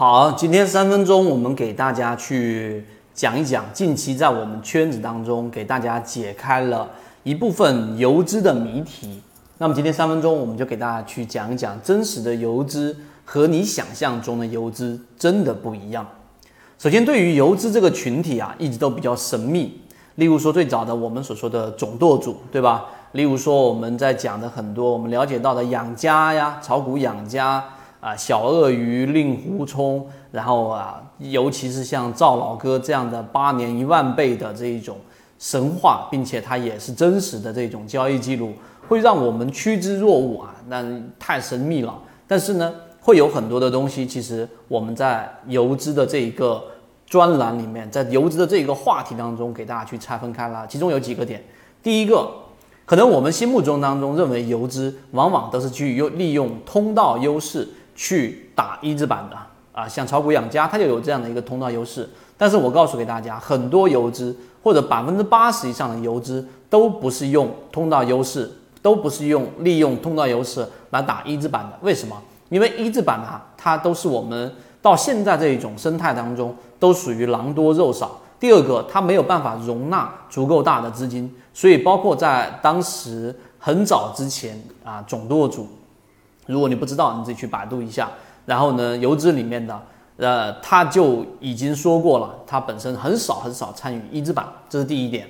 好，今天三分钟，我们给大家去讲一讲近期在我们圈子当中给大家解开了一部分游资的谜题。那么今天三分钟，我们就给大家去讲一讲真实的游资和你想象中的游资真的不一样。首先，对于游资这个群体啊，一直都比较神秘。例如说，最早的我们所说的总舵主，对吧？例如说，我们在讲的很多我们了解到的养家呀、炒股养家。啊，小鳄鱼令狐冲，然后啊，尤其是像赵老哥这样的八年一万倍的这一种神话，并且它也是真实的这种交易记录，会让我们趋之若鹜啊，那太神秘了。但是呢，会有很多的东西，其实我们在游资的这一个专栏里面，在游资的这一个话题当中，给大家去拆分开了。其中有几个点，第一个，可能我们心目中当中认为游资往往都是去用利用通道优势。去打一字板的啊，像炒股养家，它就有这样的一个通道优势。但是我告诉给大家，很多游资或者百分之八十以上的游资都不是用通道优势，都不是用利用通道优势来打一字板的。为什么？因为一字板啊，它都是我们到现在这一种生态当中都属于狼多肉少。第二个，它没有办法容纳足够大的资金，所以包括在当时很早之前啊，总舵主。如果你不知道，你自己去百度一下。然后呢，游资里面的，呃，他就已经说过了，他本身很少很少参与一字板，这是第一点。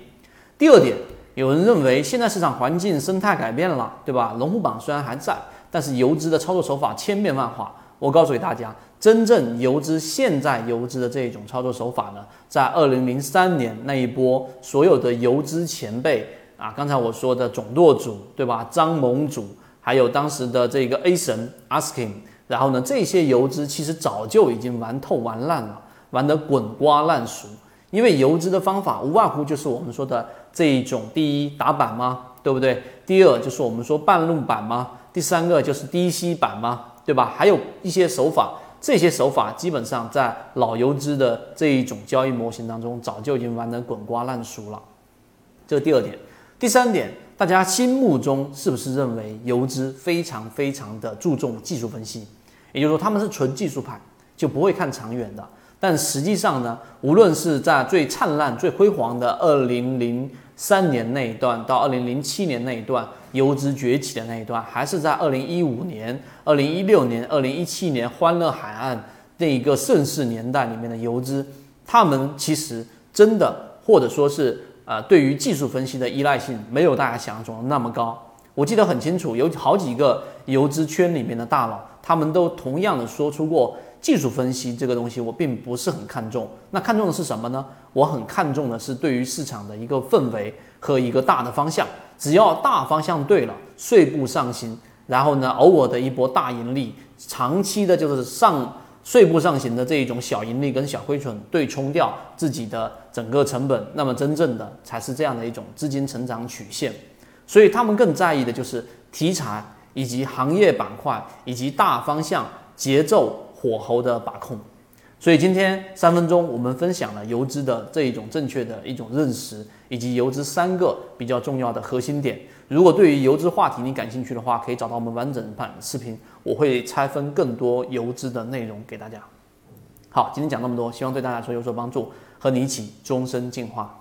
第二点，有人认为现在市场环境生态改变了，对吧？龙虎榜虽然还在，但是游资的操作手法千变万化。我告诉给大家，真正游资现在游资的这一种操作手法呢，在二零零三年那一波所有的游资前辈啊，刚才我说的总舵主，对吧？张盟主。还有当时的这个 A 神 Asking，然后呢，这些游资其实早就已经玩透玩烂了，玩得滚瓜烂熟。因为游资的方法无外乎就是我们说的这一种：第一打板吗？对不对？第二就是我们说半路板吗？第三个就是低吸板吗？对吧？还有一些手法，这些手法基本上在老游资的这一种交易模型当中早就已经玩得滚瓜烂熟了。这是第二点。第三点。大家心目中是不是认为游资非常非常的注重技术分析？也就是说，他们是纯技术派，就不会看长远的。但实际上呢，无论是在最灿烂、最辉煌的二零零三年那一段，到二零零七年那一段游资崛起的那一段，还是在二零一五年、二零一六年、二零一七年欢乐海岸那一个盛世年代里面的游资，他们其实真的，或者说是。啊，对于技术分析的依赖性没有大家想象中的那么高。我记得很清楚，有好几个游资圈里面的大佬，他们都同样的说出过，技术分析这个东西我并不是很看重。那看重的是什么呢？我很看重的是对于市场的一个氛围和一个大的方向。只要大方向对了，碎步上行，然后呢，偶尔的一波大盈利，长期的就是上。碎步上行的这一种小盈利跟小亏损对冲掉自己的整个成本，那么真正的才是这样的一种资金成长曲线。所以他们更在意的就是题材以及行业板块以及大方向节奏火候的把控。所以今天三分钟我们分享了游资的这一种正确的一种认识，以及游资三个比较重要的核心点。如果对于游资话题你感兴趣的话，可以找到我们完整版视频，我会拆分更多游资的内容给大家。好，今天讲那么多，希望对大家说有所帮助，和你一起终身进化。